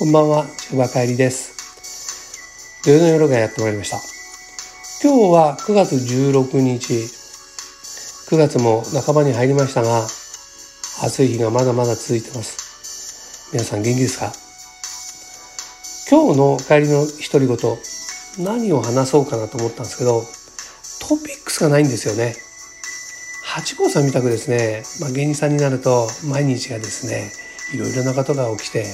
こんばんは、中馬帰りです。土曜の夜がやってまいりました。今日は9月16日、9月も半ばに入りましたが、暑い日がまだまだ続いてます。皆さん元気ですか？今日の帰りの独り言、何を話そうかなと思ったんですけど、トピックスがないんですよね。八甲さんみたくですね、まあ、芸人さんになると毎日がですね、いろいろなことが起きて、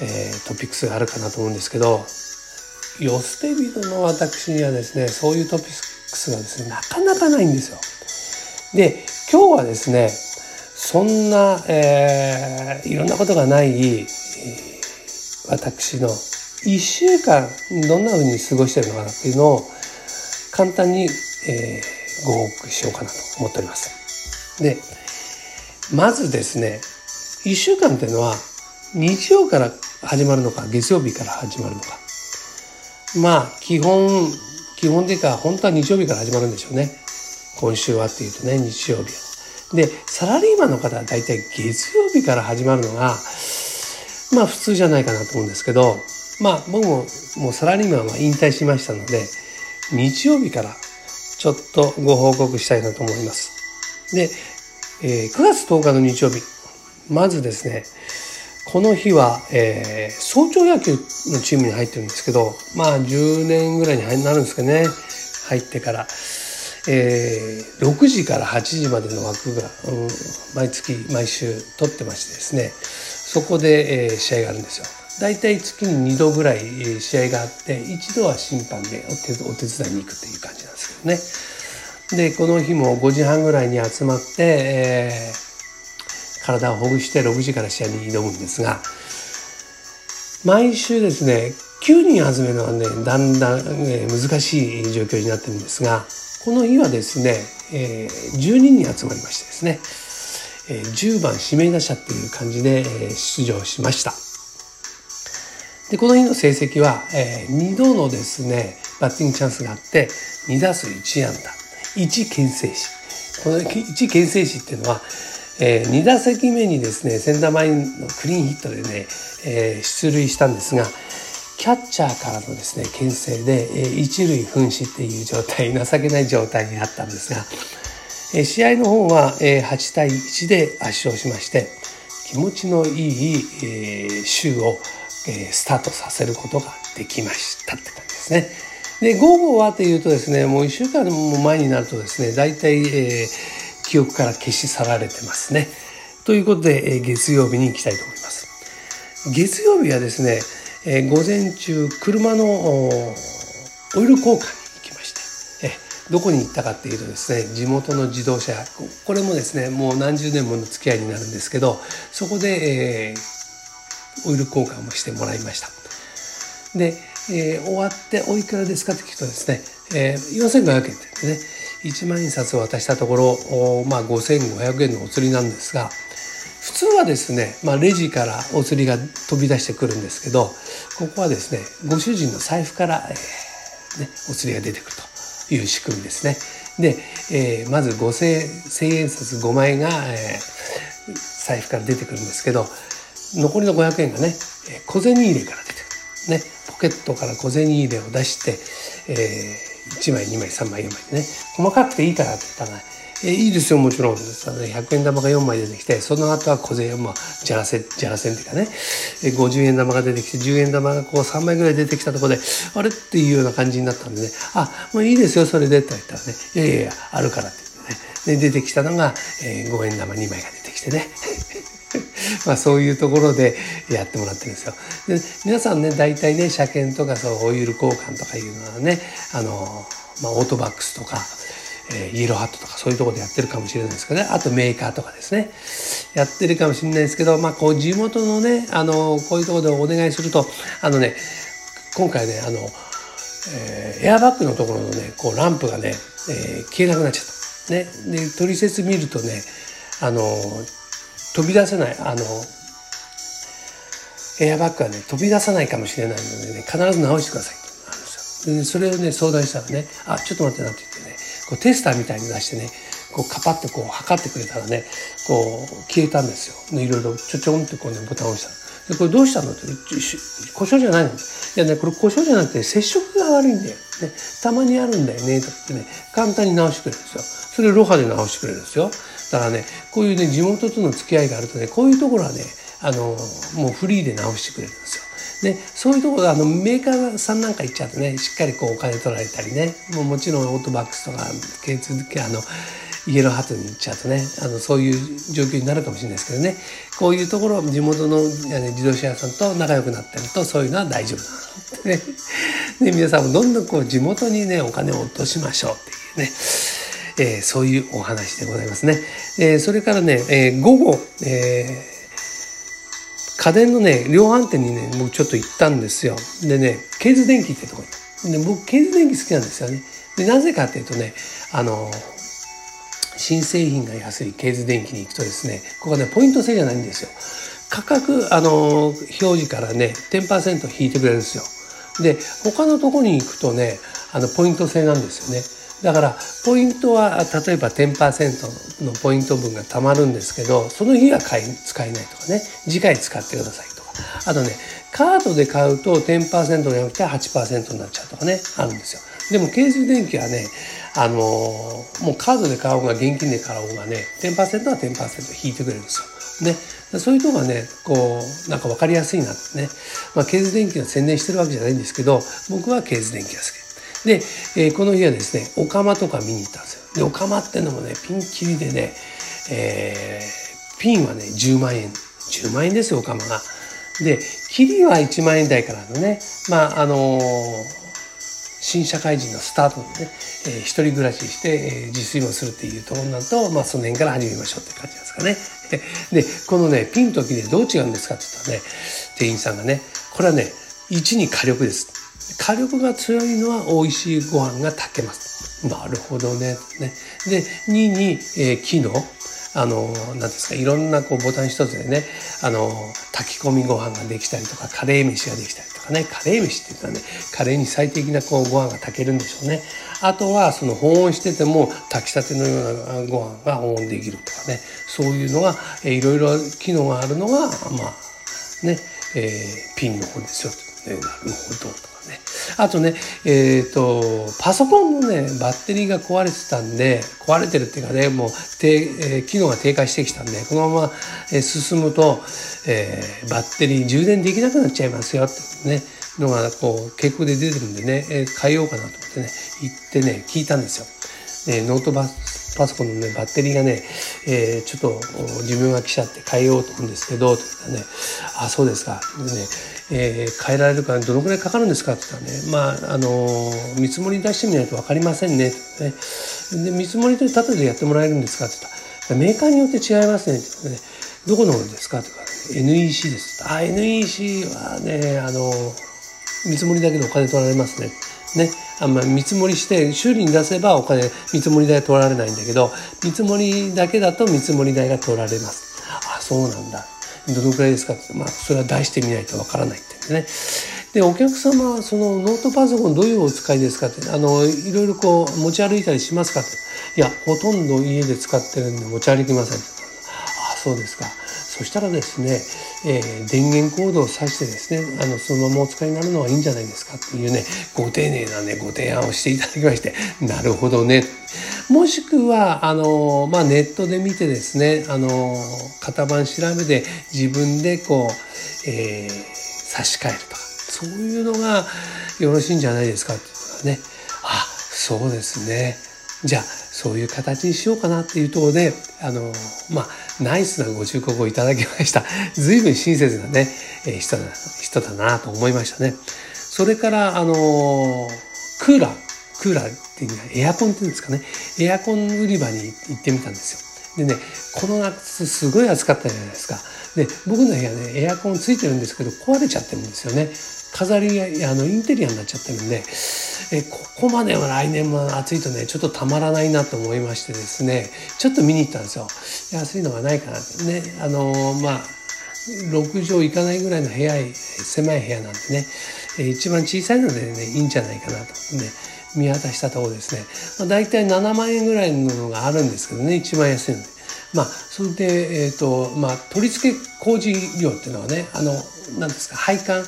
えー、トピックスがあるかなと思うんですけど、寄捨て人の私にはですね、そういうトピックスがですね、なかなかないんですよ。で、今日はですね、そんな、えー、いろんなことがない、私の一週間どんな風に過ごしてるのかなっていうのを簡単に、えー、ご報告しようかなと思っております。で、まずですね、一週間っていうのは日曜から始まるのか月曜日から始まるのか。まあ基本、基本的には本当は日曜日から始まるんでしょうね。今週はっていうとね、日曜日で、サラリーマンの方は大体月曜日から始まるのが、まあ普通じゃないかなと思うんですけど、まあ僕ももうサラリーマンは引退しましたので、日曜日からちょっとご報告したいなと思います。で、えー、9月10日の日曜日、まずですね、この日は、えー、早朝野球のチームに入ってるんですけど、まあ10年ぐらいになるんですかね、入ってから。えー、6時から8時までの枠が、うん、毎月毎週取ってましてですねそこで、えー、試合があるんですよ。大体月に2度ぐらい試合があって一度は審判でお手伝いに行くっていう感じなんですけどね。でこの日も5時半ぐらいに集まって、えー、体をほぐして6時から試合に挑むんですが毎週ですね9人集めるのはねだんだん、えー、難しい状況になってるんですがこの日はですね、えー、12人集まりましてですね、えー、10番指名打者っていう感じで、えー、出場しました。で、この日の成績は、えー、2度のですね、バッティングチャンスがあって、2打数1安打、1牽制士。この1牽制士っていうのは、えー、2打席目にですね、センター前のクリーンヒットでね、えー、出塁したんですが、キャッチャーからのですね、牽制で、えー、一塁噴死っていう状態、情けない状態になったんですが、えー、試合の方は、えー、8対1で圧勝しまして、気持ちのいい、えー、週を、えー、スタートさせることができましたって感じですね。で、午後はというとですね、もう1週間も前になるとですね、大体、えー、記憶から消し去られてますね。ということで、え、月曜日に行きたいと思います。月曜日はですね、え、午前中車のオイル交換に行きましてえどこに行ったかっていうとですね地元の自動車これもですねもう何十年もの付き合いになるんですけどそこで、えー、オイル交換をしてもらいましたで、えー、終わっておいくらですかって聞くとですね、えー、4500円ってね1万円札を渡したところまあ5500円のお釣りなんですが普通はですね、まあ、レジからお釣りが飛び出してくるんですけどここはですねご主人の財布から、えーね、お釣りが出てくるという仕組みですね。で、えー、まず5000円札5枚が、えー、財布から出てくるんですけど残りの500円がね小銭入れから出てくる。ね、ポケットから小銭入れを出して、えー、1枚2枚3枚4枚でね。細かくていいからって言ったら、ね、えいいですよもちろん。100円玉が4枚出てきてその後は小銭まあじゃらせじゃらせんっていうかね。え50円玉が出てきて10円玉がこう3枚ぐらい出てきたところであれっていうような感じになったんでね。あもういいですよそれでって言ったらね。いやいやいやあるからって言ってね。で出てきたのが、えー、5円玉2枚が出てきてね。まあそういうところでやってもらってるんですよ。で皆さんね大体ね車検とかそうオイル交換とかいうのはねあの、まあ、オートバックスとかえー、イエローハットとかそういうところでやってるかもしれないですけどね。あとメーカーとかですね。やってるかもしれないですけど、まあこう地元のね、あの、こういうところでお願いすると、あのね、今回ね、あの、えー、エアバッグのところのね、こうランプがね、えー、消えなくなっちゃった。ね。で、取説見るとね、あの、飛び出せない、あの、エアバッグはね、飛び出さないかもしれないのでね、必ず直してください。ってあるんですよ。で、それをね、相談したらね、あ、ちょっと待ってなって言ってね、こうテスターみたいに出してね、こうカパってこう測ってくれたらね、こう消えたんですよ。いろいろちょちょんってこうね、ボタンを押したでこれどうしたのって故障じゃないの。いやねこれ故障じゃなくて接触が悪いんだよ、ね、たまにあるんだよねとかってね簡単に直してくれるんですよ。それをロハで直してくれるんですよ。だからねこういうね地元との付き合いがあるとねこういうところはねあのもうフリーで直してくれるんですよ。でそういうところあのメーカーさんなんか行っちゃうとねしっかりこうお金取られたりねもうもちろんオートバックスとか K2 あのイエローハットに行っちゃうとねあのそういう状況になるかもしれないですけどねこういうところ地元の自動車屋さんと仲良くなってるとそういうのは大丈夫だなので、ね、皆さんもどんどんこう地元にねお金を落としましょうっていうね。えー、そういうお話でございますね。えー、それからね、えー、午後、え家電のね、量販店にね、僕ちょっと行ったんですよ。でね、ケーズ電機ってとこに。で、僕、ケーズ電機好きなんですよね。で、なぜかっていうとね、あの、新製品が安いケーズ電機に行くとですね、ここはね、ポイント制じゃないんですよ。価格、あの、表示からね、10%引いてくれるんですよ。で、他のとこに行くとね、あの、ポイント制なんですよね。だからポイントは例えば10%のポイント分が貯まるんですけどその日は買い使えないとかね。次回使ってくださいとか。あとねカードで買うと10%じゃなくて8%になっちゃうとかね。あるんですよ。でも京成電機はねあのー、もうカードで買おうが現金で買おうがね10%は10%引いてくれるんですよ。ね、そういうとこがねこうなんか分かりやすいなってね、まあ、ケーズ電機が宣伝してるわけじゃないんですけど僕はケーズ電機が好き。で、えー、この日はですね、オカマとか見に行ったんですよ。で、オカマってのもね、ピンキリでね、えー、ピンはね、10万円。10万円ですよ、オカマが。で、キリは1万円台からのね、まあ、あのー新社会人のスタートでね、えー、一人暮らしして、えー、自炊もするっていうところになると、まあ、その辺から始めましょうって感じですかね。で、このね、ピンとキリでどう違うんですかって言ったらね、店員さんがね、これはね、1に火力です。火力が強いのは美味しいご飯が炊けます。なるほどね。ねで、2に、えー、機能。あの、何ですか、いろんなこうボタン一つでね、あの、炊き込みご飯ができたりとか、カレー飯ができたりとかね、カレー飯って言ったらね、カレーに最適なこうご飯が炊けるんでしょうね。あとは、その保温してても炊きたてのようなご飯が保温できるとかね、そういうのが、えー、いろいろ機能があるのが、まあ、ね、えー、ピンの方ですよ。ね、なるほど。あとね、えっ、ー、と、パソコンのね、バッテリーが壊れてたんで、壊れてるっていうかね、もう、低えー、機能が低下してきたんで、このまま、えー、進むと、えー、バッテリー充電できなくなっちゃいますよってね、のが、こう、傾向で出てるんでね、えー、変えようかなと思ってね、行ってね、聞いたんですよ。で、ノートバパソコンのね、バッテリーがね、えー、ちょっと寿命が来ちゃって変えようと思うんですけど、と言ったらね、あ、そうですか。でね、えー、変えられるからどのくらいかかるんですか？って言ったらね、まあ、あのー、見積もり出してみないと分かりませんね。ねで見積もりとただでやってもらえるんですか？って言ったら、メーカーによって違いますね。ってねどこのですか？とか、ね NEC です。あ、NEC はね、あのー、見積もりだけでお金取られますね。ね。あんま見積もりして修理に出せばお金見積もり代取られないんだけど見積もりだけだと見積もり代が取られますあそうなんだどのくらいですか？って、まあ、それは出してみないとわからないってね。で、お客様はそのノートパソコンどういうお使いですかって、あの、いろいろこう持ち歩いたりしますかって。いや、ほとんど家で使ってるんで持ち歩きません。ああ、そうですか。そしたらですね、えー、電源コードを挿してですね、あの、そのままお使いになるのはいいんじゃないですかっていうね、ご丁寧なね、ご提案をしていただきまして、なるほどね。もしくは、あの、まあ、ネットで見てですね、あの、型番調べて自分でこう、えー、差し替えるとか、そういうのがよろしいんじゃないですかっていうことね。あ、そうですね。じゃあ、そういう形にしようかなっていうところで、あの、まあ、ナイスなご忠告をいただきました。随分親切なね、え、人だ、人だなと思いましたね。それから、あの、クーラー、クーラーっていうのはエアコンっていうんですかね。エアコン売り場に行ってみたんですよ。でね、この夏すごい暑かったじゃないですか。で、僕の部屋ね、エアコンついてるんですけど、壊れちゃってるんですよね。飾り、あの、インテリアになっちゃってるんで、えここまでは来年も暑いとねちょっとたまらないなと思いましてですねちょっと見に行ったんですよ。安いのがないかなって。ねあの、まあ6畳いかないぐらいの部屋狭い部屋なんでね一番小さいのでねいいんじゃないかなと。思ってね見渡したところですね、まあ、大体7万円ぐらいののがあるんですけどね一番安いので。まあ、それで、えっ、ー、と、まあ、取り付け工事料っていうのはね、あの、なんですか、配管、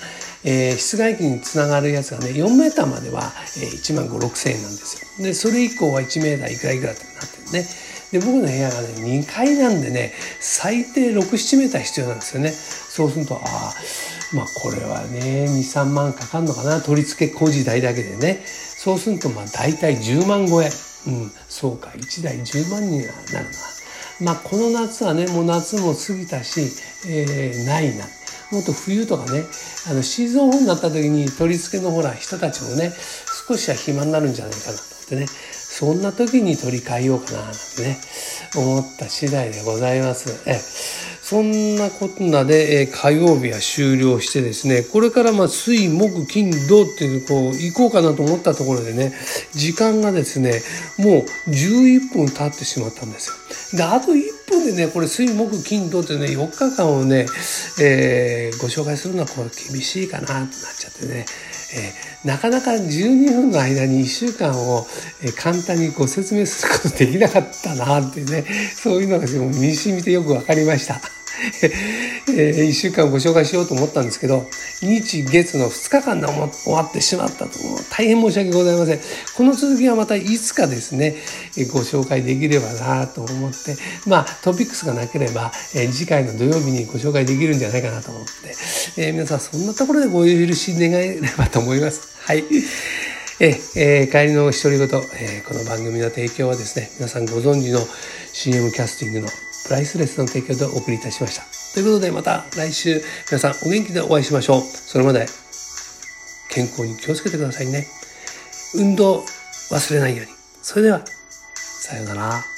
えー、室外機につながるやつがね、4メーターまでは、えー、1万5、6千円なんですよ。で、それ以降は1メーターいくらいくらってなってるね。で、僕の部屋がね、2階なんでね、最低6、7メーター必要なんですよね。そうすると、ああ、まあこれはね、2、3万かかるのかな、取り付け工事代だけでね。そうすると、まあ大体10万超え。うん、そうか、1台10万にはなるな。まあこの夏はね、もう夏も過ぎたし、えー、ないな。もっと冬とかね、あのシーズンオフになった時に取り付けのほら人たちもね、少しは暇になるんじゃないかなと思ってね、そんな時に取り替えようかななんてね、思った次第でございます。えそんなことなで、え火曜日は終了してですね、これからまあ水、木、金、土っていう、こう、行こうかなと思ったところでね、時間がですね、もう11分経ってしまったんですよ。で、あと1分でね、これ水、木、金、土ってね、4日間をね、えー、ご紹介するのはこれ厳しいかなとなっちゃってね、えー、なかなか12分の間に1週間を、えー、簡単にご説明することできなかったなってね、そういうのが身にしみてよくわかりました。えー、1週間ご紹介しようと思ったんですけど、日月の2日間で終わってしまったと、大変申し訳ございません。この続きはまたいつかですね、ご紹介できればなと思って、まあトピックスがなければ、えー、次回の土曜日にご紹介できるんじゃないかなと思って、えー、皆さんそんなところでご許し願えればと思います。はい。ええー、帰りの独り言、えー、この番組の提供はですね、皆さんご存知の CM キャスティングのライスレスの提供でお送りいたしました。ということでまた来週皆さんお元気でお会いしましょう。それまで健康に気をつけてくださいね。運動忘れないように。それでは、さようなら。